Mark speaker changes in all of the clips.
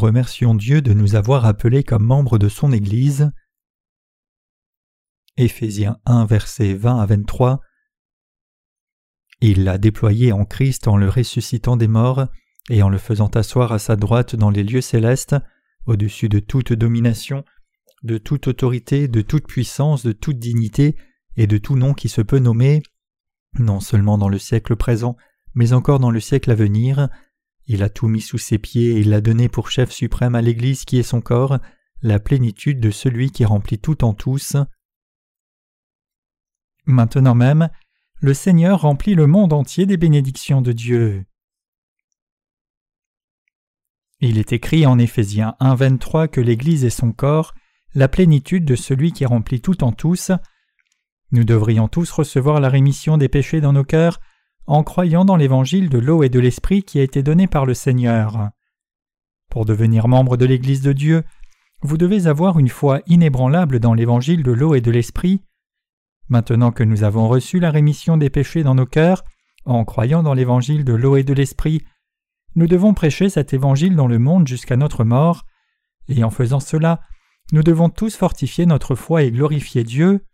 Speaker 1: remercions Dieu de nous avoir appelés comme membres de son Église. Éphésiens 1 versets 20 à 23 Il l'a déployé en Christ en le ressuscitant des morts et en le faisant asseoir à sa droite dans les lieux célestes, au-dessus de toute domination, de toute autorité, de toute puissance, de toute dignité, et de tout nom qui se peut nommer, non seulement dans le siècle présent, mais encore dans le siècle à venir. Il a tout mis sous ses pieds et il l'a donné pour chef suprême à l'Église qui est son corps, la plénitude de celui qui remplit tout en tous. Maintenant même, le Seigneur remplit le monde entier des bénédictions de Dieu. Il est écrit en Éphésiens 1.23 que l'Église est son corps, la plénitude de celui qui remplit tout en tous. Nous devrions tous recevoir la rémission des péchés dans nos cœurs en croyant dans l'évangile de l'eau et de l'esprit qui a été donné par le Seigneur. Pour devenir membre de l'Église de Dieu, vous devez avoir une foi inébranlable dans l'évangile de l'eau et de l'esprit. Maintenant que nous avons reçu la rémission des péchés dans nos cœurs, en croyant dans l'évangile de l'eau et de l'esprit, nous devons prêcher cet évangile dans le monde jusqu'à notre mort, et en faisant cela, nous devons tous fortifier notre foi et glorifier Dieu.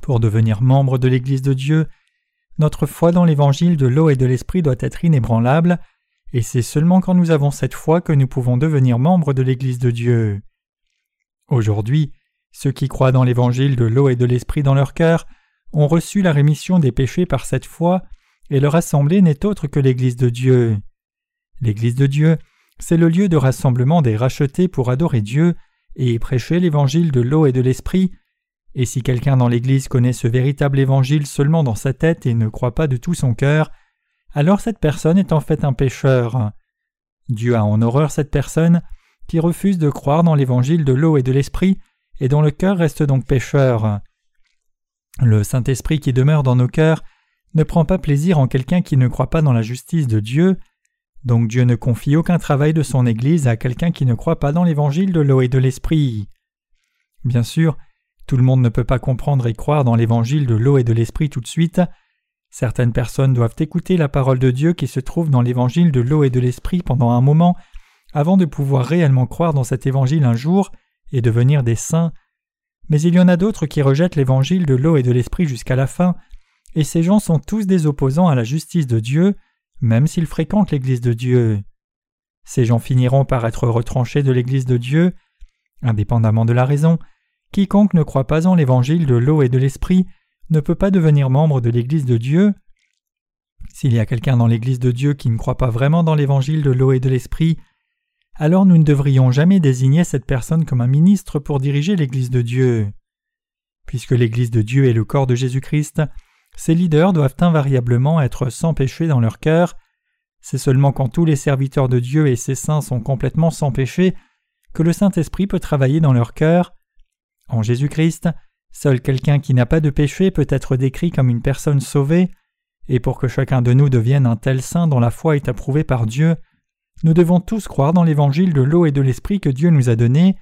Speaker 1: Pour devenir membre de l'Église de Dieu, notre foi dans l'évangile de l'eau et de l'esprit doit être inébranlable, et c'est seulement quand nous avons cette foi que nous pouvons devenir membres de l'Église de Dieu. Aujourd'hui, ceux qui croient dans l'évangile de l'eau et de l'esprit dans leur cœur ont reçu la rémission des péchés par cette foi, et leur assemblée n'est autre que l'Église de Dieu. L'Église de Dieu, c'est le lieu de rassemblement des rachetés pour adorer Dieu et prêcher l'évangile de l'eau et de l'esprit, et si quelqu'un dans l'Église connaît ce véritable évangile seulement dans sa tête et ne croit pas de tout son cœur, alors cette personne est en fait un pécheur. Dieu a en horreur cette personne qui refuse de croire dans l'évangile de l'eau et de l'esprit et dont le cœur reste donc pécheur. Le Saint-Esprit qui demeure dans nos cœurs ne prend pas plaisir en quelqu'un qui ne croit pas dans la justice de Dieu, donc Dieu ne confie aucun travail de son Église à quelqu'un qui ne croit pas dans l'évangile de l'eau et de l'esprit. Bien sûr, tout le monde ne peut pas comprendre et croire dans l'évangile de l'eau et de l'esprit tout de suite. Certaines personnes doivent écouter la parole de Dieu qui se trouve dans l'évangile de l'eau et de l'esprit pendant un moment avant de pouvoir réellement croire dans cet évangile un jour et devenir des saints. Mais il y en a d'autres qui rejettent l'évangile de l'eau et de l'esprit jusqu'à la fin, et ces gens sont tous des opposants à la justice de Dieu, même s'ils fréquentent l'Église de Dieu. Ces gens finiront par être retranchés de l'Église de Dieu. Indépendamment de la raison, quiconque ne croit pas en l'Évangile de l'eau et de l'Esprit ne peut pas devenir membre de l'Église de Dieu. S'il y a quelqu'un dans l'Église de Dieu qui ne croit pas vraiment dans l'Évangile de l'eau et de l'Esprit, alors nous ne devrions jamais désigner cette personne comme un ministre pour diriger l'Église de Dieu. Puisque l'Église de Dieu est le corps de Jésus-Christ, ces leaders doivent invariablement être sans péché dans leur cœur. C'est seulement quand tous les serviteurs de Dieu et ses saints sont complètement sans péché que le Saint-Esprit peut travailler dans leur cœur. En Jésus-Christ, seul quelqu'un qui n'a pas de péché peut être décrit comme une personne sauvée, et pour que chacun de nous devienne un tel saint dont la foi est approuvée par Dieu, nous devons tous croire dans l'évangile de l'eau et de l'esprit que Dieu nous a donné.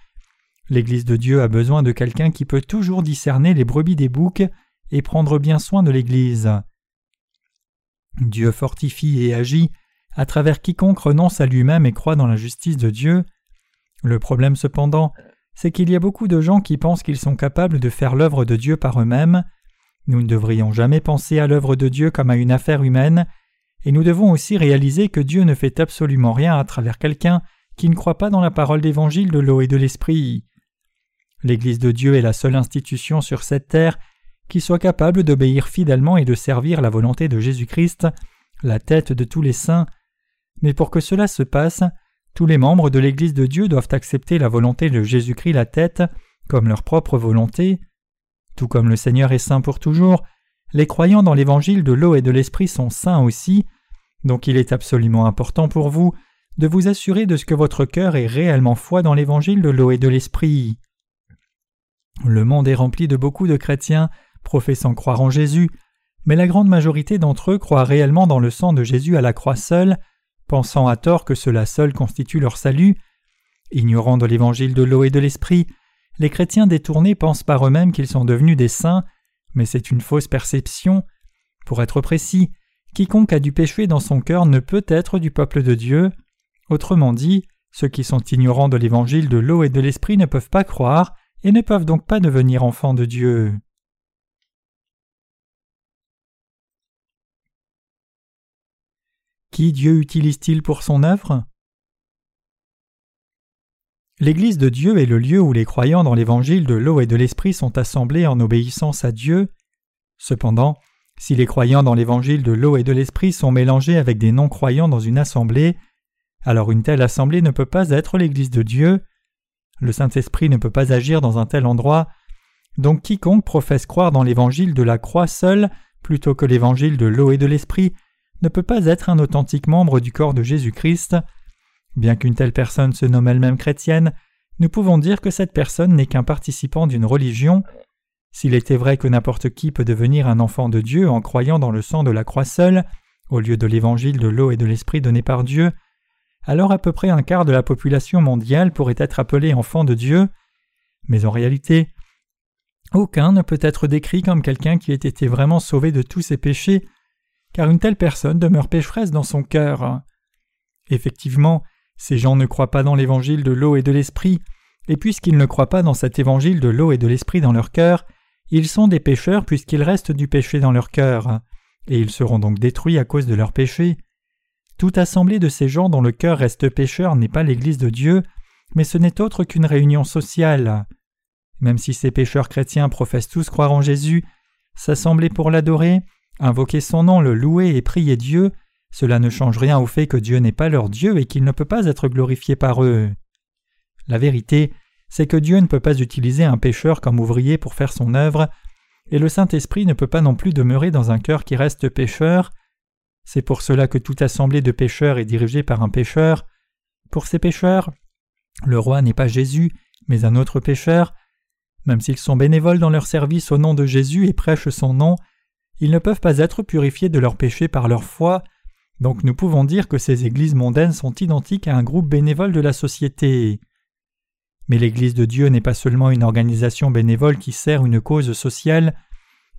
Speaker 1: L'Église de Dieu a besoin de quelqu'un qui peut toujours discerner les brebis des boucs et prendre bien soin de l'Église. Dieu fortifie et agit à travers quiconque renonce à lui-même et croit dans la justice de Dieu. Le problème cependant, c'est qu'il y a beaucoup de gens qui pensent qu'ils sont capables de faire l'œuvre de Dieu par eux-mêmes. Nous ne devrions jamais penser à l'œuvre de Dieu comme à une affaire humaine, et nous devons aussi réaliser que Dieu ne fait absolument rien à travers quelqu'un qui ne croit pas dans la parole d'évangile de l'eau et de l'esprit. L'Église de Dieu est la seule institution sur cette terre qui soit capable d'obéir fidèlement et de servir la volonté de Jésus-Christ, la tête de tous les saints. Mais pour que cela se passe, tous les membres de l'Église de Dieu doivent accepter la volonté de Jésus-Christ la tête comme leur propre volonté. Tout comme le Seigneur est saint pour toujours, les croyants dans l'évangile de l'eau et de l'esprit sont saints aussi, donc il est absolument important pour vous de vous assurer de ce que votre cœur est réellement foi dans l'évangile de l'eau et de l'esprit. Le monde est rempli de beaucoup de chrétiens professant croire en Jésus, mais la grande majorité d'entre eux croient réellement dans le sang de Jésus à la croix seule, pensant à tort que cela seul constitue leur salut. Ignorant de l'évangile de l'eau et de l'esprit, les chrétiens détournés pensent par eux-mêmes qu'ils sont devenus des saints, mais c'est une fausse perception. Pour être précis, quiconque a du péché dans son cœur ne peut être du peuple de Dieu. Autrement dit, Ceux qui sont ignorants de l'évangile de l'eau et de l'esprit ne peuvent pas croire et ne peuvent donc pas devenir enfants de Dieu. Qui Dieu utilise-t-il pour son œuvre? L'Église de Dieu est le lieu où les croyants dans l'évangile de l'eau et de l'esprit sont assemblés en obéissance à Dieu. Cependant, si les croyants dans l'évangile de l'eau et de l'esprit sont mélangés avec des non-croyants dans une assemblée, alors une telle assemblée ne peut pas être l'Église de Dieu. Le Saint-Esprit ne peut pas agir dans un tel endroit. Donc quiconque professe croire dans l'évangile de la croix seul, plutôt que l'évangile de l'eau et de l'esprit, ne peut pas être un authentique membre du corps de Jésus-Christ. Bien qu'une telle personne se nomme elle-même chrétienne, nous pouvons dire que cette personne n'est qu'un participant d'une religion. S'il était vrai que n'importe qui peut devenir un enfant de Dieu en croyant dans le sang de la croix seule, au lieu de l'évangile de l'eau et de l'esprit donné par Dieu, alors à peu près un quart de la population mondiale pourrait être appelé enfant de Dieu. Mais en réalité, aucun ne peut être décrit comme quelqu'un qui ait été vraiment sauvé de tous ses péchés, car une telle personne demeure pécheresse dans son cœur. Effectivement, ces gens ne croient pas dans l'évangile de l'eau et de l'esprit, et puisqu'ils ne croient pas dans cet évangile de l'eau et de l'esprit dans leur cœur, ils sont des pécheurs puisqu'il reste du péché dans leur cœur, et ils seront donc détruits à cause de leur péché. Toute assemblée de ces gens dont le cœur reste pécheur n'est pas l'Église de Dieu, mais ce n'est autre qu'une réunion sociale. Même si ces pécheurs chrétiens professent tous croire en Jésus, s'assembler pour l'adorer, invoquer son nom, le louer et prier Dieu, cela ne change rien au fait que Dieu n'est pas leur Dieu et qu'il ne peut pas être glorifié par eux. La vérité, c'est que Dieu ne peut pas utiliser un pécheur comme ouvrier pour faire son œuvre, et le Saint-Esprit ne peut pas non plus demeurer dans un cœur qui reste pécheur. C'est pour cela que toute assemblée de pécheurs est dirigée par un pécheur. Pour ces pécheurs, le roi n'est pas Jésus, mais un autre pécheur. Même s'ils sont bénévoles dans leur service au nom de Jésus et prêchent son nom, ils ne peuvent pas être purifiés de leurs péchés par leur foi. Donc nous pouvons dire que ces églises mondaines sont identiques à un groupe bénévole de la société. Mais l'Église de Dieu n'est pas seulement une organisation bénévole qui sert une cause sociale,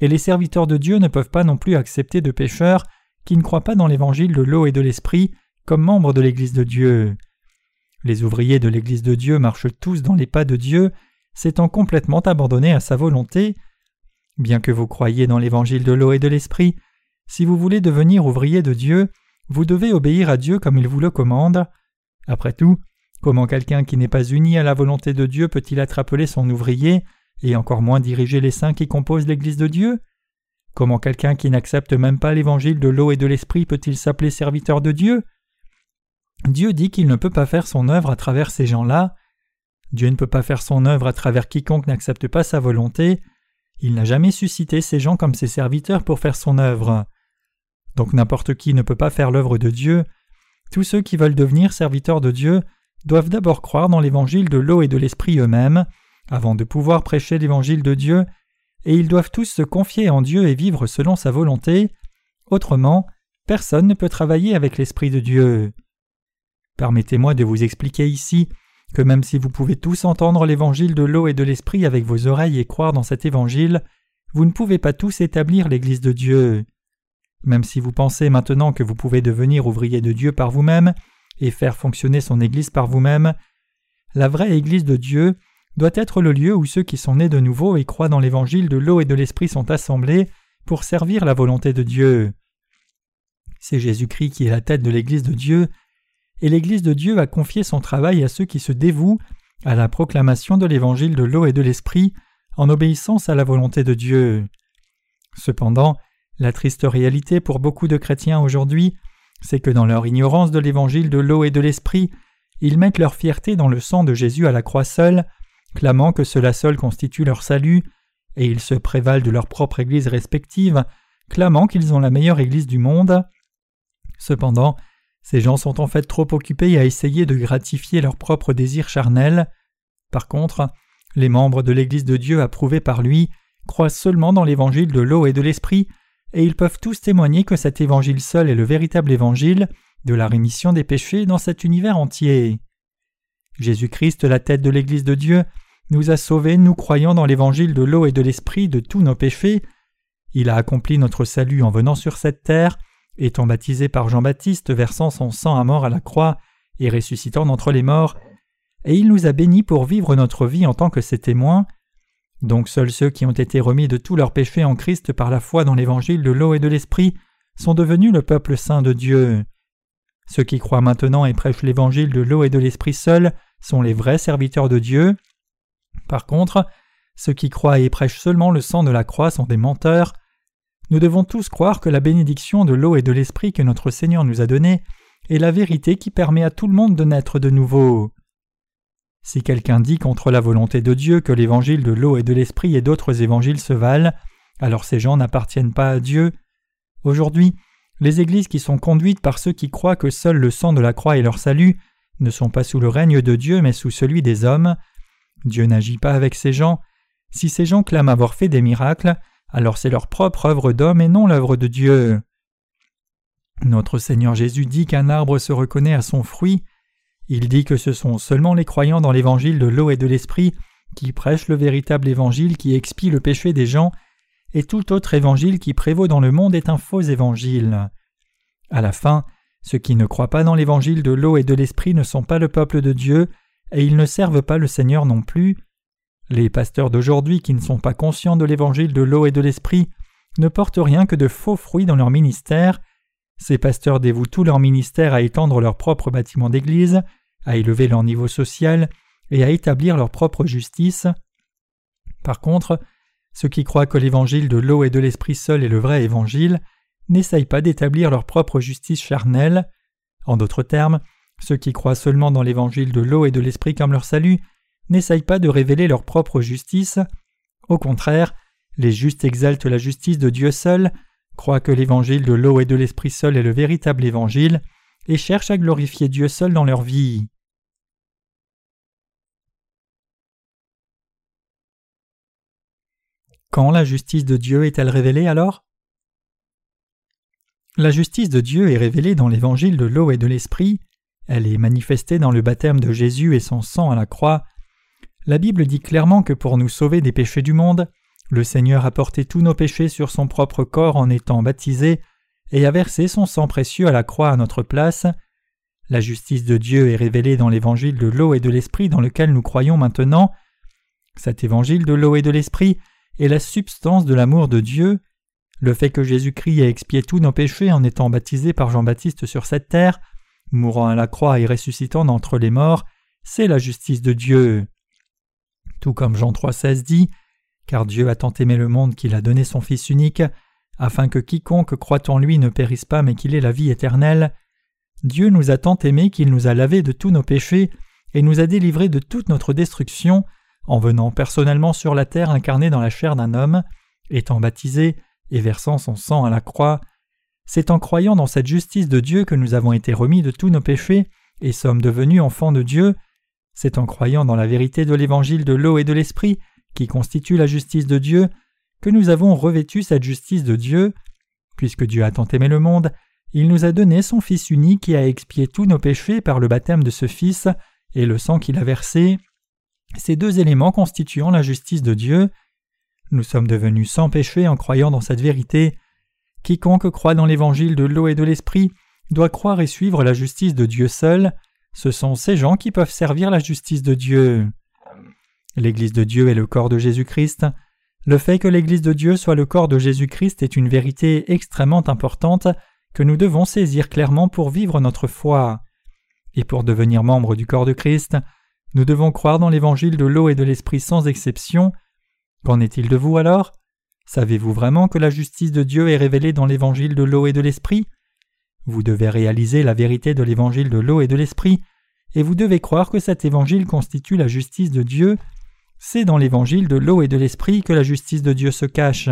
Speaker 1: et les serviteurs de Dieu ne peuvent pas non plus accepter de pécheurs qui ne croient pas dans l'évangile de l'eau et de l'esprit comme membres de l'Église de Dieu. Les ouvriers de l'Église de Dieu marchent tous dans les pas de Dieu, s'étant complètement abandonnés à sa volonté. Bien que vous croyiez dans l'évangile de l'eau et de l'esprit, si vous voulez devenir ouvrier de Dieu, vous devez obéir à Dieu comme il vous le commande. Après tout, comment quelqu'un qui n'est pas uni à la volonté de Dieu peut-il être appelé son ouvrier et encore moins diriger les saints qui composent l'Église de Dieu? Comment quelqu'un qui n'accepte même pas l'évangile de l'eau et de l'esprit peut-il s'appeler serviteur de Dieu? Dieu dit qu'il ne peut pas faire son œuvre à travers ces gens-là. Dieu ne peut pas faire son œuvre à travers quiconque n'accepte pas sa volonté. Il n'a jamais suscité ces gens comme ses serviteurs pour faire son œuvre. Donc n'importe qui ne peut pas faire l'œuvre de Dieu. Tous ceux qui veulent devenir serviteurs de Dieu doivent d'abord croire dans l'évangile de l'eau et de l'esprit eux-mêmes, avant de pouvoir prêcher l'évangile de Dieu, et ils doivent tous se confier en Dieu et vivre selon sa volonté. Autrement, personne ne peut travailler avec l'esprit de Dieu. Permettez-moi de vous expliquer ici que même si vous pouvez tous entendre l'évangile de l'eau et de l'esprit avec vos oreilles et croire dans cet évangile, vous ne pouvez pas tous établir l'Église de Dieu. Même si vous pensez maintenant que vous pouvez devenir ouvrier de Dieu par vous-même et faire fonctionner son Église par vous-même, la vraie Église de Dieu doit être le lieu où ceux qui sont nés de nouveau et croient dans l'Évangile de l'eau et de l'Esprit sont assemblés pour servir la volonté de Dieu. C'est Jésus-Christ qui est la tête de l'Église de Dieu, et l'Église de Dieu a confié son travail à ceux qui se dévouent à la proclamation de l'Évangile de l'eau et de l'Esprit en obéissance à la volonté de Dieu. Cependant, la triste réalité pour beaucoup de chrétiens aujourd'hui, c'est que dans leur ignorance de l'évangile de l'eau et de l'esprit, ils mettent leur fierté dans le sang de Jésus à la croix seule, clamant que cela seul constitue leur salut, et ils se prévalent de leur propre Église respective, clamant qu'ils ont la meilleure Église du monde. Cependant, ces gens sont en fait trop occupés à essayer de gratifier leurs propres désirs charnels. Par contre, les membres de l'Église de Dieu approuvés par lui croient seulement dans l'évangile de l'eau et de l'esprit et ils peuvent tous témoigner que cet évangile seul est le véritable évangile de la rémission des péchés dans cet univers entier. Jésus-Christ, la tête de l'Église de Dieu, nous a sauvés, nous croyant dans l'évangile de l'eau et de l'esprit de tous nos péchés. Il a accompli notre salut en venant sur cette terre, étant baptisé par Jean-Baptiste, versant son sang à mort à la croix et ressuscitant d'entre les morts, et il nous a bénis pour vivre notre vie en tant que ses témoins. Donc seuls ceux qui ont été remis de tous leurs péchés en Christ par la foi dans l'évangile de l'eau et de l'esprit sont devenus le peuple saint de Dieu. Ceux qui croient maintenant et prêchent l'évangile de l'eau et de l'esprit seul sont les vrais serviteurs de Dieu. Par contre, ceux qui croient et prêchent seulement le sang de la croix sont des menteurs. Nous devons tous croire que la bénédiction de l'eau et de l'esprit que notre Seigneur nous a donnée est la vérité qui permet à tout le monde de naître de nouveau. Si quelqu'un dit contre la volonté de Dieu que l'évangile de l'eau et de l'esprit et d'autres évangiles se valent, alors ces gens n'appartiennent pas à Dieu. Aujourd'hui, les églises qui sont conduites par ceux qui croient que seul le sang de la croix est leur salut ne sont pas sous le règne de Dieu mais sous celui des hommes. Dieu n'agit pas avec ces gens. Si ces gens clament avoir fait des miracles, alors c'est leur propre œuvre d'homme et non l'œuvre de Dieu. Notre Seigneur Jésus dit qu'un arbre se reconnaît à son fruit. Il dit que ce sont seulement les croyants dans l'évangile de l'eau et de l'esprit qui prêchent le véritable évangile qui expie le péché des gens, et tout autre évangile qui prévaut dans le monde est un faux évangile. À la fin, ceux qui ne croient pas dans l'évangile de l'eau et de l'esprit ne sont pas le peuple de Dieu, et ils ne servent pas le Seigneur non plus. Les pasteurs d'aujourd'hui qui ne sont pas conscients de l'évangile de l'eau et de l'esprit ne portent rien que de faux fruits dans leur ministère. Ces pasteurs dévouent tout leur ministère à étendre leur propre bâtiment d'église, à élever leur niveau social et à établir leur propre justice. Par contre, ceux qui croient que l'évangile de l'eau et de l'esprit seul est le vrai évangile n'essayent pas d'établir leur propre justice charnelle. En d'autres termes, ceux qui croient seulement dans l'évangile de l'eau et de l'esprit comme leur salut n'essayent pas de révéler leur propre justice. Au contraire, les justes exaltent la justice de Dieu seul, croient que l'évangile de l'eau et de l'esprit seul est le véritable évangile, et cherchent à glorifier Dieu seul dans leur vie. Quand la justice de Dieu est-elle révélée alors? La justice de Dieu est révélée dans l'évangile de l'eau et de l'esprit, elle est manifestée dans le baptême de Jésus et son sang à la croix. La Bible dit clairement que pour nous sauver des péchés du monde, le Seigneur a porté tous nos péchés sur son propre corps en étant baptisé et a versé son sang précieux à la croix à notre place. La justice de Dieu est révélée dans l'évangile de l'eau et de l'esprit dans lequel nous croyons maintenant. Cet évangile de l'eau et de l'esprit est la substance de l'amour de Dieu. Le fait que Jésus-Christ ait expié tous nos péchés en étant baptisé par Jean-Baptiste sur cette terre, mourant à la croix et ressuscitant d'entre les morts, c'est la justice de Dieu. Tout comme Jean 3,16 dit Car Dieu a tant aimé le monde qu'il a donné son Fils unique, afin que quiconque croit en lui ne périsse pas mais qu'il ait la vie éternelle. Dieu nous a tant aimés qu'il nous a lavés de tous nos péchés et nous a délivrés de toute notre destruction en venant personnellement sur la terre incarné dans la chair d'un homme, étant baptisé et versant son sang à la croix. C'est en croyant dans cette justice de Dieu que nous avons été remis de tous nos péchés et sommes devenus enfants de Dieu. C'est en croyant dans la vérité de l'évangile de l'eau et de l'esprit, qui constitue la justice de Dieu, que nous avons revêtu cette justice de Dieu. Puisque Dieu a tant aimé le monde, il nous a donné son Fils unique qui a expié tous nos péchés par le baptême de ce Fils et le sang qu'il a versé ces deux éléments constituant la justice de Dieu. Nous sommes devenus sans péché en croyant dans cette vérité. Quiconque croit dans l'évangile de l'eau et de l'esprit doit croire et suivre la justice de Dieu seul. Ce sont ces gens qui peuvent servir la justice de Dieu. L'Église de Dieu est le corps de Jésus-Christ. Le fait que l'Église de Dieu soit le corps de Jésus-Christ est une vérité extrêmement importante que nous devons saisir clairement pour vivre notre foi. Et pour devenir membre du corps de Christ, nous devons croire dans l'évangile de l'eau et de l'esprit sans exception. Qu'en est-il de vous alors? Savez-vous vraiment que la justice de Dieu est révélée dans l'évangile de l'eau et de l'esprit? Vous devez réaliser la vérité de l'évangile de l'eau et de l'esprit, et vous devez croire que cet évangile constitue la justice de Dieu. C'est dans l'évangile de l'eau et de l'esprit que la justice de Dieu se cache.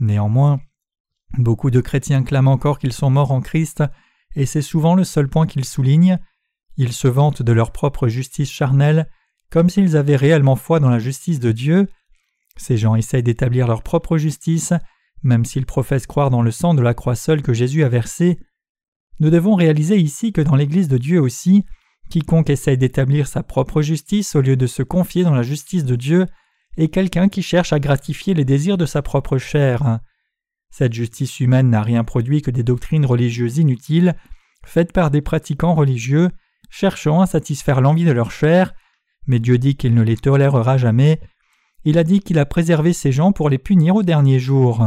Speaker 1: Néanmoins, beaucoup de chrétiens clament encore qu'ils sont morts en Christ, et c'est souvent le seul point qu'ils soulignent. Ils se vantent de leur propre justice charnelle, comme s'ils avaient réellement foi dans la justice de Dieu. Ces gens essayent d'établir leur propre justice, même s'ils professent croire dans le sang de la croix seule que Jésus a versé. Nous devons réaliser ici que dans l'Église de Dieu aussi, quiconque essaye d'établir sa propre justice au lieu de se confier dans la justice de Dieu est quelqu'un qui cherche à gratifier les désirs de sa propre chair. Cette justice humaine n'a rien produit que des doctrines religieuses inutiles, faites par des pratiquants religieux, cherchant à satisfaire l'envie de leur chair, mais Dieu dit qu'il ne les tolérera jamais. Il a dit qu'il a préservé ces gens pour les punir au dernier jour.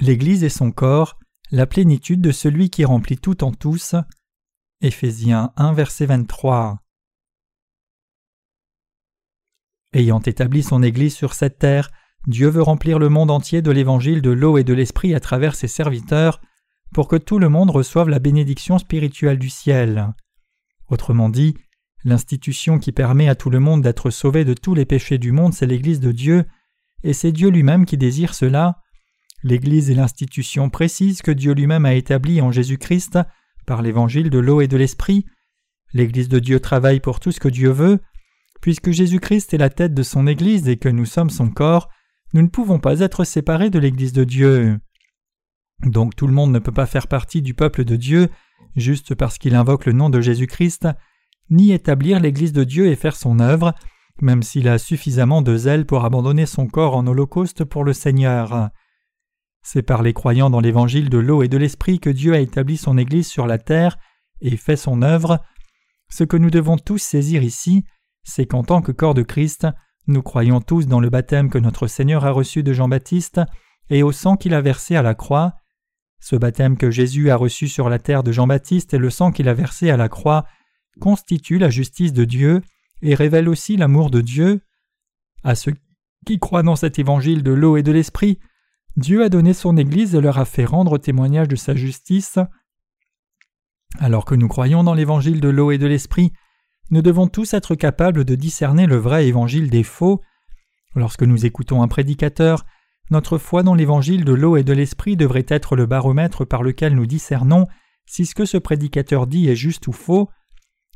Speaker 1: L'Église est son corps, la plénitude de celui qui remplit tout en tous. Éphésiens 1 verset 23. Ayant établi son Église sur cette terre, Dieu veut remplir le monde entier de l'évangile de l'eau et de l'esprit à travers ses serviteurs, pour que tout le monde reçoive la bénédiction spirituelle du ciel. Autrement dit, l'institution qui permet à tout le monde d'être sauvé de tous les péchés du monde, c'est l'Église de Dieu, et c'est Dieu lui-même qui désire cela. L'Église est l'institution précise que Dieu lui-même a établie en Jésus-Christ par l'évangile de l'eau et de l'esprit. L'Église de Dieu travaille pour tout ce que Dieu veut. Puisque Jésus-Christ est la tête de son Église et que nous sommes son corps, nous ne pouvons pas être séparés de l'Église de Dieu. Donc tout le monde ne peut pas faire partie du peuple de Dieu juste parce qu'il invoque le nom de Jésus-Christ, ni établir l'Église de Dieu et faire son œuvre, même s'il a suffisamment de zèle pour abandonner son corps en holocauste pour le Seigneur. C'est par les croyants dans l'évangile de l'eau et de l'esprit que Dieu a établi son Église sur la terre et fait son œuvre. Ce que nous devons tous saisir ici, c'est qu'en tant que corps de Christ, nous croyons tous dans le baptême que notre Seigneur a reçu de Jean-Baptiste et au sang qu'il a versé à la croix. Ce baptême que Jésus a reçu sur la terre de Jean-Baptiste et le sang qu'il a versé à la croix constitue la justice de Dieu et révèle aussi l'amour de Dieu. À ceux qui croient dans cet évangile de l'eau et de l'esprit, Dieu a donné son Église et leur a fait rendre témoignage de sa justice. Alors que nous croyons dans l'évangile de l'eau et de l'esprit, nous devons tous être capables de discerner le vrai évangile des faux. Lorsque nous écoutons un prédicateur, notre foi dans l'évangile de l'eau et de l'esprit devrait être le baromètre par lequel nous discernons si ce que ce prédicateur dit est juste ou faux.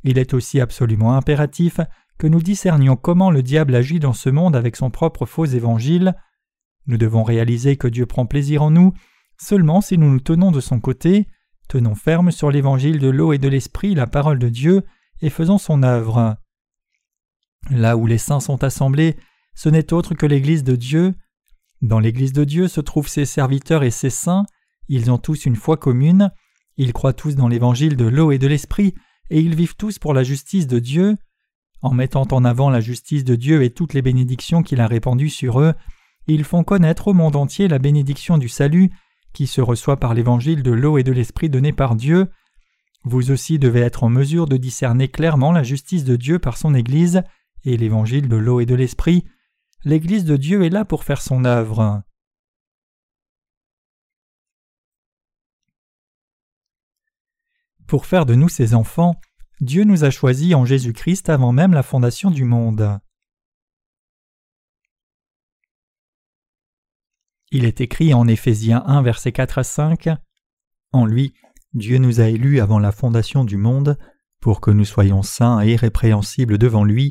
Speaker 1: Il est aussi absolument impératif que nous discernions comment le diable agit dans ce monde avec son propre faux évangile. Nous devons réaliser que Dieu prend plaisir en nous seulement si nous nous tenons de son côté, tenons ferme sur l'évangile de l'eau et de l'esprit, la parole de Dieu, et faisons son œuvre. Là où les saints sont assemblés, ce n'est autre que l'Église de Dieu. Dans l'Église de Dieu se trouvent ses serviteurs et ses saints, ils ont tous une foi commune, ils croient tous dans l'évangile de l'eau et de l'esprit, et ils vivent tous pour la justice de Dieu. En mettant en avant la justice de Dieu et toutes les bénédictions qu'il a répandues sur eux, ils font connaître au monde entier la bénédiction du salut qui se reçoit par l'évangile de l'eau et de l'esprit donné par Dieu. Vous aussi devez être en mesure de discerner clairement la justice de Dieu par son Église et l'évangile de l'eau et de l'esprit. L'Église de Dieu est là pour faire son œuvre. Pour faire de nous ses enfants, Dieu nous a choisis en Jésus-Christ avant même la fondation du monde. Il est écrit en Éphésiens 1 versets 4 à 5 En lui, Dieu nous a élus avant la fondation du monde pour que nous soyons saints et irrépréhensibles devant lui,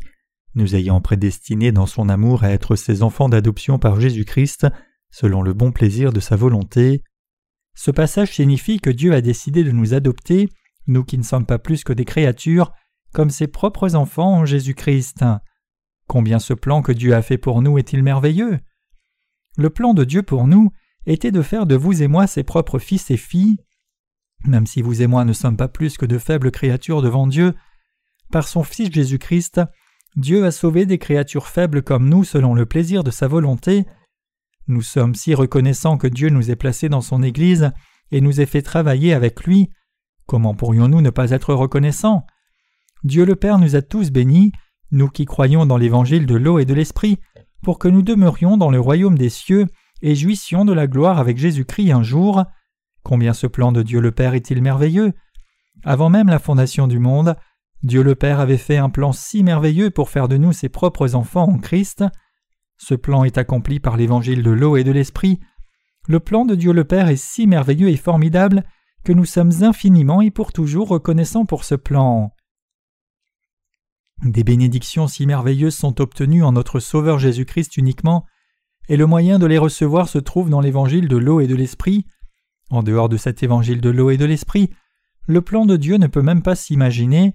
Speaker 1: nous ayant prédestinés dans son amour à être ses enfants d'adoption par Jésus-Christ, selon le bon plaisir de sa volonté. Ce passage signifie que Dieu a décidé de nous adopter, nous qui ne sommes pas plus que des créatures, comme ses propres enfants en Jésus-Christ. Combien ce plan que Dieu a fait pour nous est-il merveilleux le plan de Dieu pour nous était de faire de vous et moi ses propres fils et filles. Même si vous et moi ne sommes pas plus que de faibles créatures devant Dieu, par son Fils Jésus-Christ, Dieu a sauvé des créatures faibles comme nous selon le plaisir de sa volonté. Nous sommes si reconnaissants que Dieu nous ait placés dans son Église et nous ait fait travailler avec lui. Comment pourrions-nous ne pas être reconnaissants? Dieu le Père nous a tous bénis, nous qui croyons dans l'évangile de l'eau et de l'esprit, pour que nous demeurions dans le royaume des cieux et jouissions de la gloire avec Jésus-Christ un jour. Combien ce plan de Dieu le Père est-il merveilleux Avant même la fondation du monde, Dieu le Père avait fait un plan si merveilleux pour faire de nous ses propres enfants en Christ. Ce plan est accompli par l'évangile de l'eau et de l'esprit. Le plan de Dieu le Père est si merveilleux et formidable que nous sommes infiniment et pour toujours reconnaissants pour ce plan. Des bénédictions si merveilleuses sont obtenues en notre Sauveur Jésus-Christ uniquement, et le moyen de les recevoir se trouve dans l'évangile de l'eau et de l'esprit. En dehors de cet évangile de l'eau et de l'esprit, le plan de Dieu ne peut même pas s'imaginer.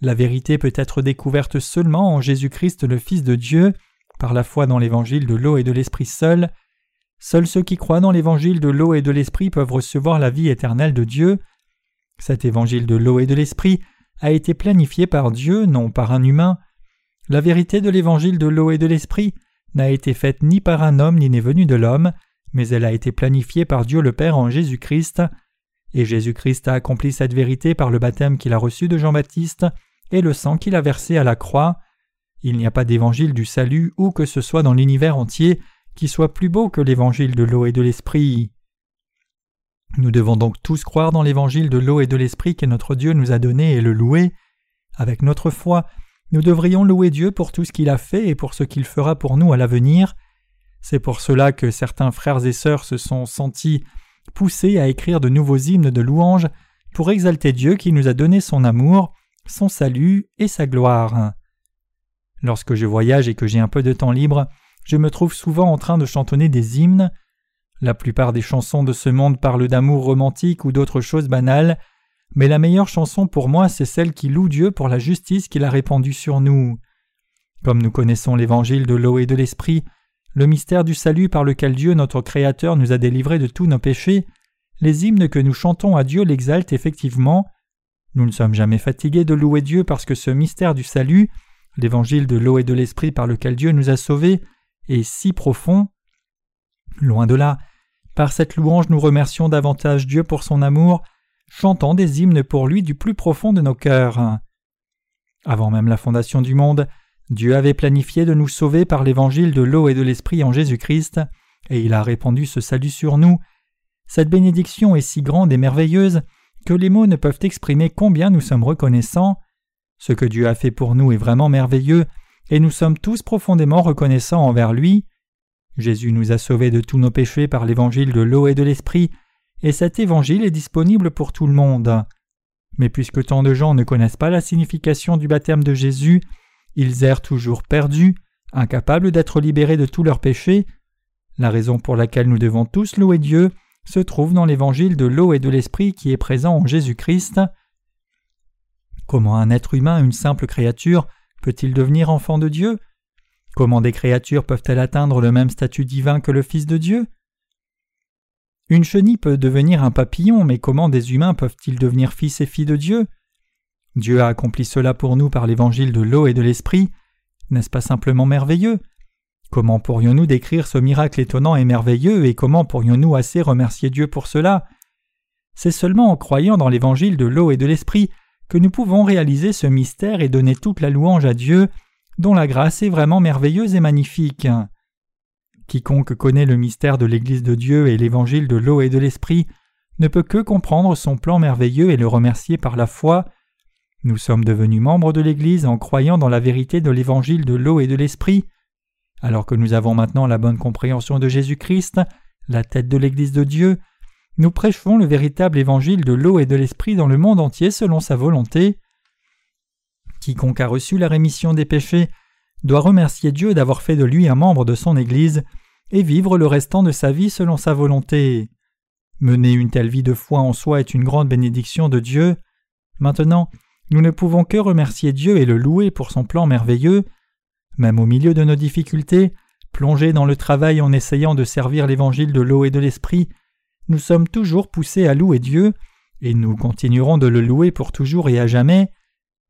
Speaker 1: La vérité peut être découverte seulement en Jésus-Christ le Fils de Dieu, par la foi dans l'évangile de l'eau et de l'esprit seul. Seuls ceux qui croient dans l'évangile de l'eau et de l'esprit peuvent recevoir la vie éternelle de Dieu. Cet évangile de l'eau et de l'esprit a été planifié par Dieu, non par un humain. La vérité de l'évangile de l'eau et de l'esprit n'a été faite ni par un homme ni n'est venue de l'homme, mais elle a été planifiée par Dieu le Père en Jésus-Christ. Et Jésus-Christ a accompli cette vérité par le baptême qu'il a reçu de Jean-Baptiste et le sang qu'il a versé à la croix. Il n'y a pas d'évangile du salut où que ce soit dans l'univers entier qui soit plus beau que l'évangile de l'eau et de l'esprit. Nous devons donc tous croire dans l'évangile de l'eau et de l'esprit que notre Dieu nous a donné et le louer. Avec notre foi, nous devrions louer Dieu pour tout ce qu'il a fait et pour ce qu'il fera pour nous à l'avenir. C'est pour cela que certains frères et sœurs se sont sentis poussés à écrire de nouveaux hymnes de louange pour exalter Dieu qui nous a donné son amour, son salut et sa gloire. Lorsque je voyage et que j'ai un peu de temps libre, je me trouve souvent en train de chantonner des hymnes. La plupart des chansons de ce monde parlent d'amour romantique ou d'autres choses banales, mais la meilleure chanson pour moi c'est celle qui loue Dieu pour la justice qu'il a répandue sur nous. Comme nous connaissons l'évangile de l'eau et de l'esprit, le mystère du salut par lequel Dieu notre Créateur nous a délivrés de tous nos péchés, les hymnes que nous chantons à Dieu l'exaltent effectivement. Nous ne sommes jamais fatigués de louer Dieu parce que ce mystère du salut, l'évangile de l'eau et de l'esprit par lequel Dieu nous a sauvés, est si profond. Loin de là, par cette louange nous remercions davantage Dieu pour son amour, chantant des hymnes pour lui du plus profond de nos cœurs. Avant même la fondation du monde, Dieu avait planifié de nous sauver par l'évangile de l'eau et de l'esprit en Jésus-Christ, et il a répandu ce salut sur nous. Cette bénédiction est si grande et merveilleuse que les mots ne peuvent exprimer combien nous sommes reconnaissants. Ce que Dieu a fait pour nous est vraiment merveilleux, et nous sommes tous profondément reconnaissants envers lui. Jésus nous a sauvés de tous nos péchés par l'évangile de l'eau et de l'esprit, et cet évangile est disponible pour tout le monde. Mais puisque tant de gens ne connaissent pas la signification du baptême de Jésus, ils errent toujours perdus, incapables d'être libérés de tous leurs péchés. La raison pour laquelle nous devons tous louer Dieu se trouve dans l'évangile de l'eau et de l'esprit qui est présent en Jésus-Christ. Comment un être humain, une simple créature, Peut-il devenir enfant de Dieu? Comment des créatures peuvent-elles atteindre le même statut divin que le Fils de Dieu? Une chenille peut devenir un papillon, mais comment des humains peuvent-ils devenir fils et filles de Dieu? Dieu a accompli cela pour nous par l'évangile de l'eau et de l'esprit. N'est-ce pas simplement merveilleux? Comment pourrions-nous décrire ce miracle étonnant et merveilleux et comment pourrions-nous assez remercier Dieu pour cela? C'est seulement en croyant dans l'évangile de l'eau et de l'esprit que nous pouvons réaliser ce mystère et donner toute la louange à Dieu, dont la grâce est vraiment merveilleuse et magnifique. Quiconque connaît le mystère de l'Église de Dieu et l'évangile de l'eau et de l'Esprit ne peut que comprendre son plan merveilleux et le remercier par la foi. Nous sommes devenus membres de l'Église en croyant dans la vérité de l'évangile de l'eau et de l'Esprit. Alors que nous avons maintenant la bonne compréhension de Jésus-Christ, la tête de l'Église de Dieu, nous prêchons le véritable évangile de l'eau et de l'esprit dans le monde entier selon sa volonté. Quiconque a reçu la rémission des péchés doit remercier Dieu d'avoir fait de lui un membre de son Église et vivre le restant de sa vie selon sa volonté. Mener une telle vie de foi en soi est une grande bénédiction de Dieu. Maintenant, nous ne pouvons que remercier Dieu et le louer pour son plan merveilleux. Même au milieu de nos difficultés, plongés dans le travail en essayant de servir l'évangile de l'eau et de l'esprit, nous sommes toujours poussés à louer Dieu, et nous continuerons de le louer pour toujours et à jamais.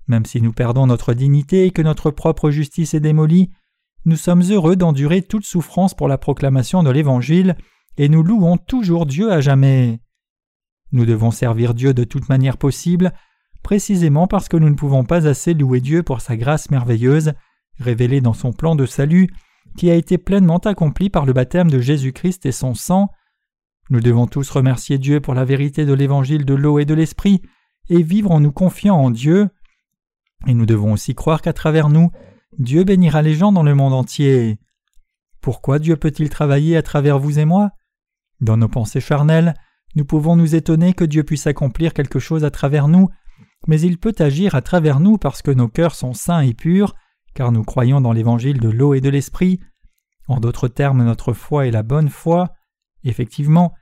Speaker 1: Même si nous perdons notre dignité et que notre propre justice est démolie, nous sommes heureux d'endurer toute souffrance pour la proclamation de l'Évangile, et nous louons toujours Dieu à jamais. Nous devons servir Dieu de toute manière possible, précisément parce que nous ne pouvons pas assez louer Dieu pour sa grâce merveilleuse, révélée dans son plan de salut, qui a été pleinement accompli par le baptême de Jésus-Christ et son sang, nous devons tous remercier Dieu pour la vérité de l'évangile de l'eau et de l'esprit, et vivre en nous confiant en Dieu. Et nous devons aussi croire qu'à travers nous, Dieu bénira les gens dans le monde entier. Pourquoi Dieu peut-il travailler à travers vous et moi? Dans nos pensées charnelles, nous pouvons nous étonner que Dieu puisse accomplir quelque chose à travers nous, mais il peut agir à travers nous parce que nos cœurs sont saints et purs, car nous croyons dans l'évangile de l'eau et de l'esprit. En d'autres termes, notre foi est la bonne foi. Effectivement,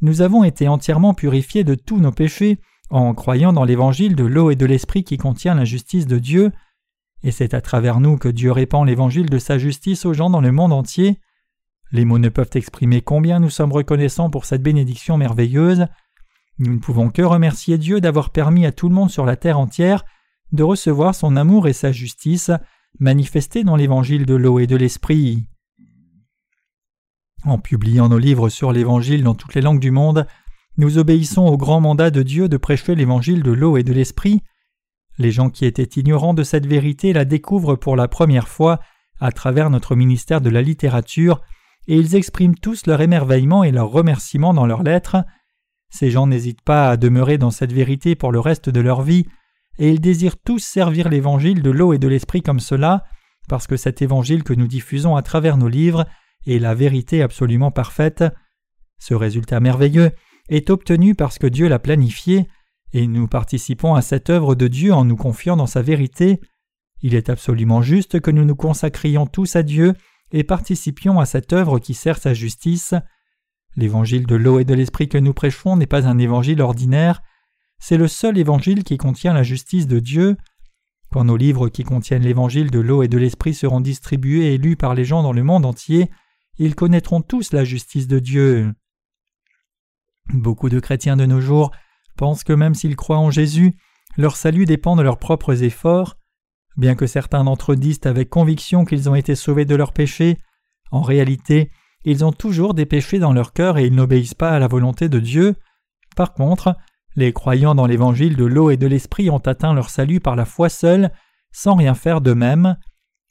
Speaker 1: nous avons été entièrement purifiés de tous nos péchés en croyant dans l'évangile de l'eau et de l'esprit qui contient la justice de Dieu, et c'est à travers nous que Dieu répand l'évangile de sa justice aux gens dans le monde entier. Les mots ne peuvent exprimer combien nous sommes reconnaissants pour cette bénédiction merveilleuse. Nous ne pouvons que remercier Dieu d'avoir permis à tout le monde sur la terre entière de recevoir son amour et sa justice manifestés dans l'évangile de l'eau et de l'esprit. En publiant nos livres sur l'Évangile dans toutes les langues du monde, nous obéissons au grand mandat de Dieu de prêcher l'Évangile de l'eau et de l'Esprit. Les gens qui étaient ignorants de cette vérité la découvrent pour la première fois à travers notre ministère de la littérature, et ils expriment tous leur émerveillement et leur remerciement dans leurs lettres. Ces gens n'hésitent pas à demeurer dans cette vérité pour le reste de leur vie, et ils désirent tous servir l'Évangile de l'eau et de l'Esprit comme cela, parce que cet Évangile que nous diffusons à travers nos livres et la vérité absolument parfaite. Ce résultat merveilleux est obtenu parce que Dieu l'a planifié, et nous participons à cette œuvre de Dieu en nous confiant dans sa vérité. Il est absolument juste que nous nous consacrions tous à Dieu et participions à cette œuvre qui sert sa justice. L'évangile de l'eau et de l'esprit que nous prêchons n'est pas un évangile ordinaire, c'est le seul évangile qui contient la justice de Dieu. Quand nos livres qui contiennent l'évangile de l'eau et de l'esprit seront distribués et lus par les gens dans le monde entier, ils connaîtront tous la justice de Dieu. Beaucoup de chrétiens de nos jours pensent que même s'ils croient en Jésus, leur salut dépend de leurs propres efforts. Bien que certains d'entre eux disent avec conviction qu'ils ont été sauvés de leurs péchés, en réalité, ils ont toujours des péchés dans leur cœur et ils n'obéissent pas à la volonté de Dieu. Par contre, les croyants dans l'évangile de l'eau et de l'esprit ont atteint leur salut par la foi seule, sans rien faire d'eux-mêmes.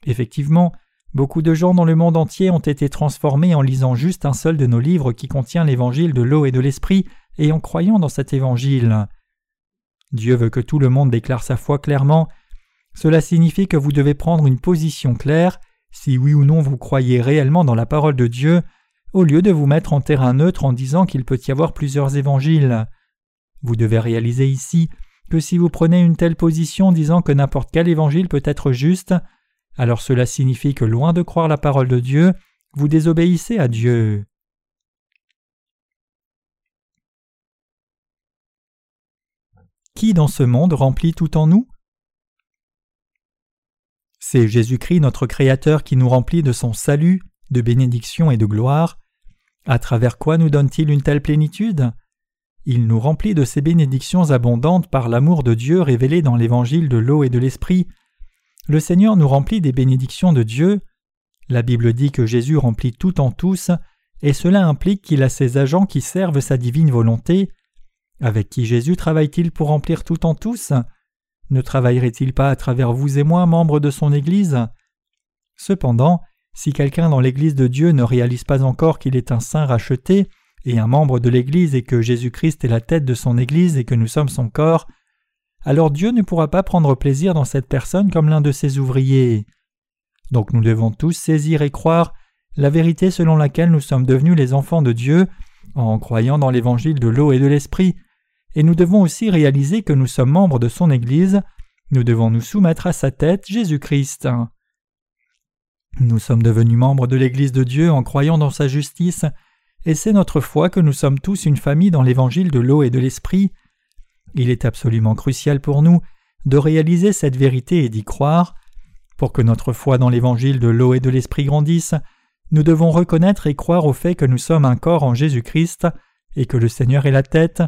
Speaker 1: Effectivement, Beaucoup de gens dans le monde entier ont été transformés en lisant juste un seul de nos livres qui contient l'évangile de l'eau et de l'esprit et en croyant dans cet évangile. Dieu veut que tout le monde déclare sa foi clairement. Cela signifie que vous devez prendre une position claire, si oui ou non vous croyez réellement dans la parole de Dieu, au lieu de vous mettre en terrain neutre en disant qu'il peut y avoir plusieurs évangiles. Vous devez réaliser ici que si vous prenez une telle position disant que n'importe quel évangile peut être juste, alors cela signifie que loin de croire la parole de Dieu, vous désobéissez à Dieu. Qui dans ce monde remplit tout en nous? C'est Jésus-Christ notre Créateur qui nous remplit de son salut, de bénédiction et de gloire. À travers quoi nous donne-t-il une telle plénitude? Il nous remplit de ces bénédictions abondantes par l'amour de Dieu révélé dans l'évangile de l'eau et de l'esprit, le Seigneur nous remplit des bénédictions de Dieu. La Bible dit que Jésus remplit tout en tous, et cela implique qu'il a ses agents qui servent sa divine volonté. Avec qui Jésus travaille-t-il pour remplir tout en tous? Ne travaillerait-il pas à travers vous et moi, membres de son Église? Cependant, si quelqu'un dans l'Église de Dieu ne réalise pas encore qu'il est un saint racheté et un membre de l'Église et que Jésus-Christ est la tête de son Église et que nous sommes son corps, alors Dieu ne pourra pas prendre plaisir dans cette personne comme l'un de ses ouvriers. Donc nous devons tous saisir et croire la vérité selon laquelle nous sommes devenus les enfants de Dieu en croyant dans l'évangile de l'eau et de l'esprit, et nous devons aussi réaliser que nous sommes membres de son Église, nous devons nous soumettre à sa tête, Jésus-Christ. Nous sommes devenus membres de l'Église de Dieu en croyant dans sa justice, et c'est notre foi que nous sommes tous une famille dans l'évangile de l'eau et de l'esprit, il est absolument crucial pour nous de réaliser cette vérité et d'y croire. Pour que notre foi dans l'évangile de l'eau et de l'esprit grandisse, nous devons reconnaître et croire au fait que nous sommes un corps en Jésus-Christ et que le Seigneur est la tête.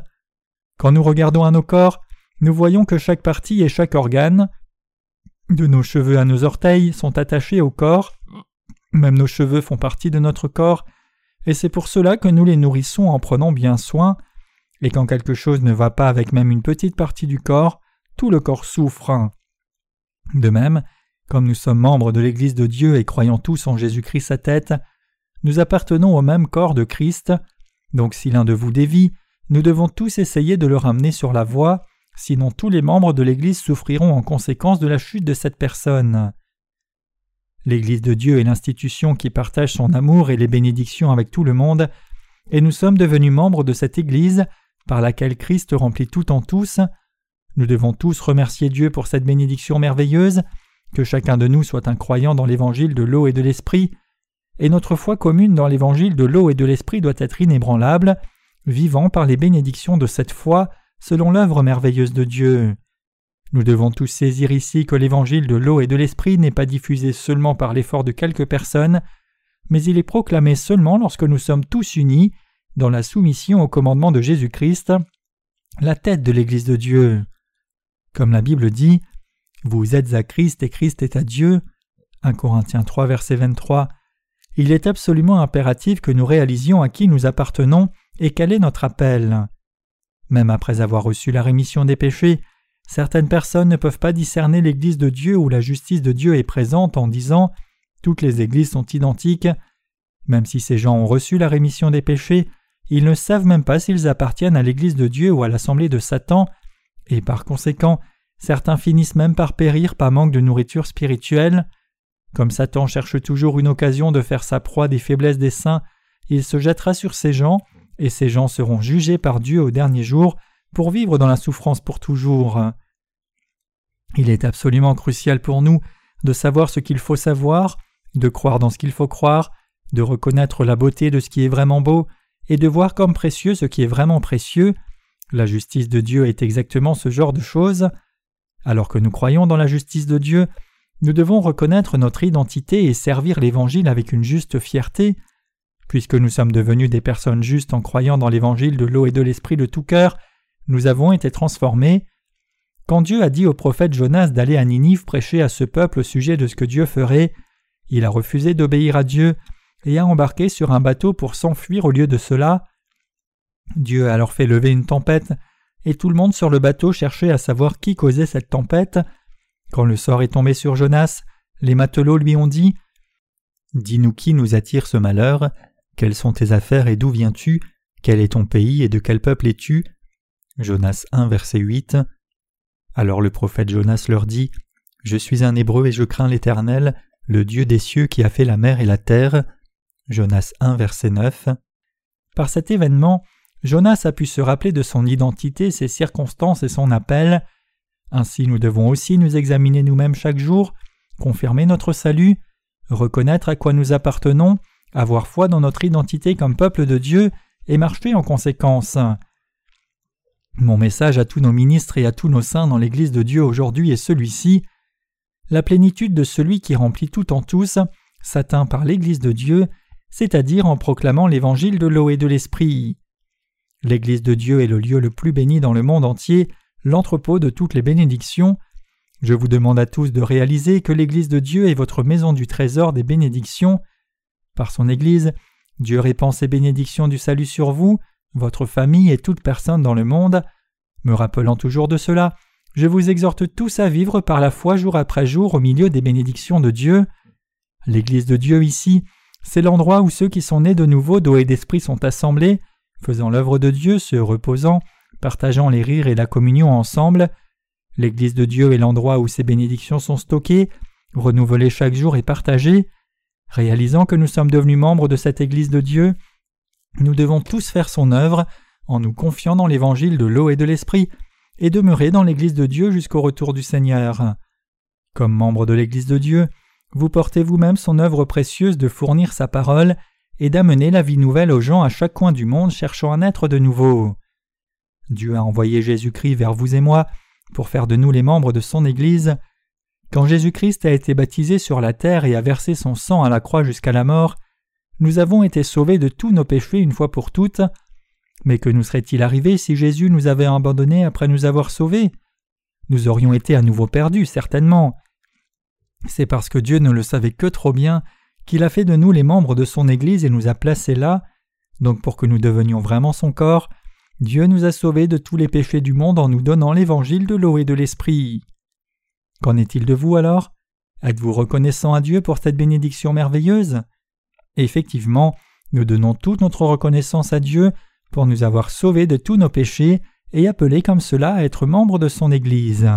Speaker 1: Quand nous regardons à nos corps, nous voyons que chaque partie et chaque organe, de nos cheveux à nos orteils, sont attachés au corps. Même nos cheveux font partie de notre corps, et c'est pour cela que nous les nourrissons en prenant bien soin et quand quelque chose ne va pas avec même une petite partie du corps, tout le corps souffre. De même, comme nous sommes membres de l'Église de Dieu et croyons tous en Jésus-Christ sa tête, nous appartenons au même corps de Christ, donc si l'un de vous dévie, nous devons tous essayer de le ramener sur la voie, sinon tous les membres de l'Église souffriront en conséquence de la chute de cette personne. L'Église de Dieu est l'institution qui partage son amour et les bénédictions avec tout le monde, et nous sommes devenus membres de cette Église par laquelle Christ remplit tout en tous. Nous devons tous remercier Dieu pour cette bénédiction merveilleuse, que chacun de nous soit un croyant dans l'évangile de l'eau et de l'esprit, et notre foi commune dans l'évangile de l'eau et de l'esprit doit être inébranlable, vivant par les bénédictions de cette foi selon l'œuvre merveilleuse de Dieu. Nous devons tous saisir ici que l'évangile de l'eau et de l'esprit n'est pas diffusé seulement par l'effort de quelques personnes, mais il est proclamé seulement lorsque nous sommes tous unis dans la soumission au commandement de Jésus-Christ, la tête de l'Église de Dieu. Comme la Bible dit, Vous êtes à Christ et Christ est à Dieu. 1 Corinthiens 3, verset 23. Il est absolument impératif que nous réalisions à qui nous appartenons et quel est notre appel. Même après avoir reçu la rémission des péchés, certaines personnes ne peuvent pas discerner l'Église de Dieu où la justice de Dieu est présente en disant toutes les Églises sont identiques. Même si ces gens ont reçu la rémission des péchés, ils ne savent même pas s'ils appartiennent à l'Église de Dieu ou à l'Assemblée de Satan, et par conséquent, certains finissent même par périr par manque de nourriture spirituelle. Comme Satan cherche toujours une occasion de faire sa proie des faiblesses des saints, il se jettera sur ces gens, et ces gens seront jugés par Dieu au dernier jour pour vivre dans la souffrance pour toujours. Il est absolument crucial pour nous de savoir ce qu'il faut savoir, de croire dans ce qu'il faut croire, de reconnaître la beauté de ce qui est vraiment beau, et de voir comme précieux ce qui est vraiment précieux. La justice de Dieu est exactement ce genre de choses. Alors que nous croyons dans la justice de Dieu, nous devons reconnaître notre identité et servir l'Évangile avec une juste fierté. Puisque nous sommes devenus des personnes justes en croyant dans l'Évangile de l'eau et de l'Esprit de tout cœur, nous avons été transformés. Quand Dieu a dit au prophète Jonas d'aller à Ninive prêcher à ce peuple au sujet de ce que Dieu ferait, il a refusé d'obéir à Dieu et a embarqué sur un bateau pour s'enfuir au lieu de cela. Dieu a alors fait lever une tempête, et tout le monde sur le bateau cherchait à savoir qui causait cette tempête. Quand le sort est tombé sur Jonas, les matelots lui ont dit Dis-nous qui nous attire ce malheur, quelles sont tes affaires et d'où viens-tu, quel est ton pays et de quel peuple es-tu? Jonas 1, verset 8. Alors le prophète Jonas leur dit Je suis un hébreu et je crains l'Éternel, le Dieu des cieux qui a fait la mer et la terre. Jonas 1, verset 9. Par cet événement, Jonas a pu se rappeler de son identité, ses circonstances et son appel. Ainsi nous devons aussi nous examiner nous-mêmes chaque jour, confirmer notre salut, reconnaître à quoi nous appartenons, avoir foi dans notre identité comme peuple de Dieu et marcher en conséquence. Mon message à tous nos ministres et à tous nos saints dans l'Église de Dieu aujourd'hui est celui-ci. La plénitude de celui qui remplit tout en tous s'atteint par l'Église de Dieu, c'est-à-dire en proclamant l'Évangile de l'eau et de l'Esprit. L'Église de Dieu est le lieu le plus béni dans le monde entier, l'entrepôt de toutes les bénédictions. Je vous demande à tous de réaliser que l'Église de Dieu est votre maison du trésor des bénédictions. Par son Église, Dieu répand ses bénédictions du salut sur vous, votre famille et toute personne dans le monde. Me rappelant toujours de cela, je vous exhorte tous à vivre par la foi jour après jour au milieu des bénédictions de Dieu. L'Église de Dieu ici, c'est l'endroit où ceux qui sont nés de nouveau d'eau et d'esprit sont assemblés, faisant l'œuvre de Dieu, se reposant, partageant les rires et la communion ensemble. L'Église de Dieu est l'endroit où ces bénédictions sont stockées, renouvelées chaque jour et partagées. Réalisant que nous sommes devenus membres de cette Église de Dieu, nous devons tous faire son œuvre en nous confiant dans l'évangile de l'eau et de l'esprit et demeurer dans l'Église de Dieu jusqu'au retour du Seigneur. Comme membre de l'Église de Dieu, vous portez vous-même son œuvre précieuse de fournir sa parole et d'amener la vie nouvelle aux gens à chaque coin du monde cherchant un être de nouveau. Dieu a envoyé Jésus-Christ vers vous et moi pour faire de nous les membres de son Église. Quand Jésus-Christ a été baptisé sur la terre et a versé son sang à la croix jusqu'à la mort, nous avons été sauvés de tous nos péchés une fois pour toutes. Mais que nous serait-il arrivé si Jésus nous avait abandonnés après nous avoir sauvés? Nous aurions été à nouveau perdus, certainement. C'est parce que Dieu ne le savait que trop bien qu'il a fait de nous les membres de son Église et nous a placés là. Donc pour que nous devenions vraiment son corps, Dieu nous a sauvés de tous les péchés du monde en nous donnant l'évangile de l'eau et de l'esprit. Qu'en est-il de vous alors? Êtes-vous reconnaissant à Dieu pour cette bénédiction merveilleuse? Effectivement, nous donnons toute notre reconnaissance à Dieu pour nous avoir sauvés de tous nos péchés et appelés comme cela à être membres de son Église.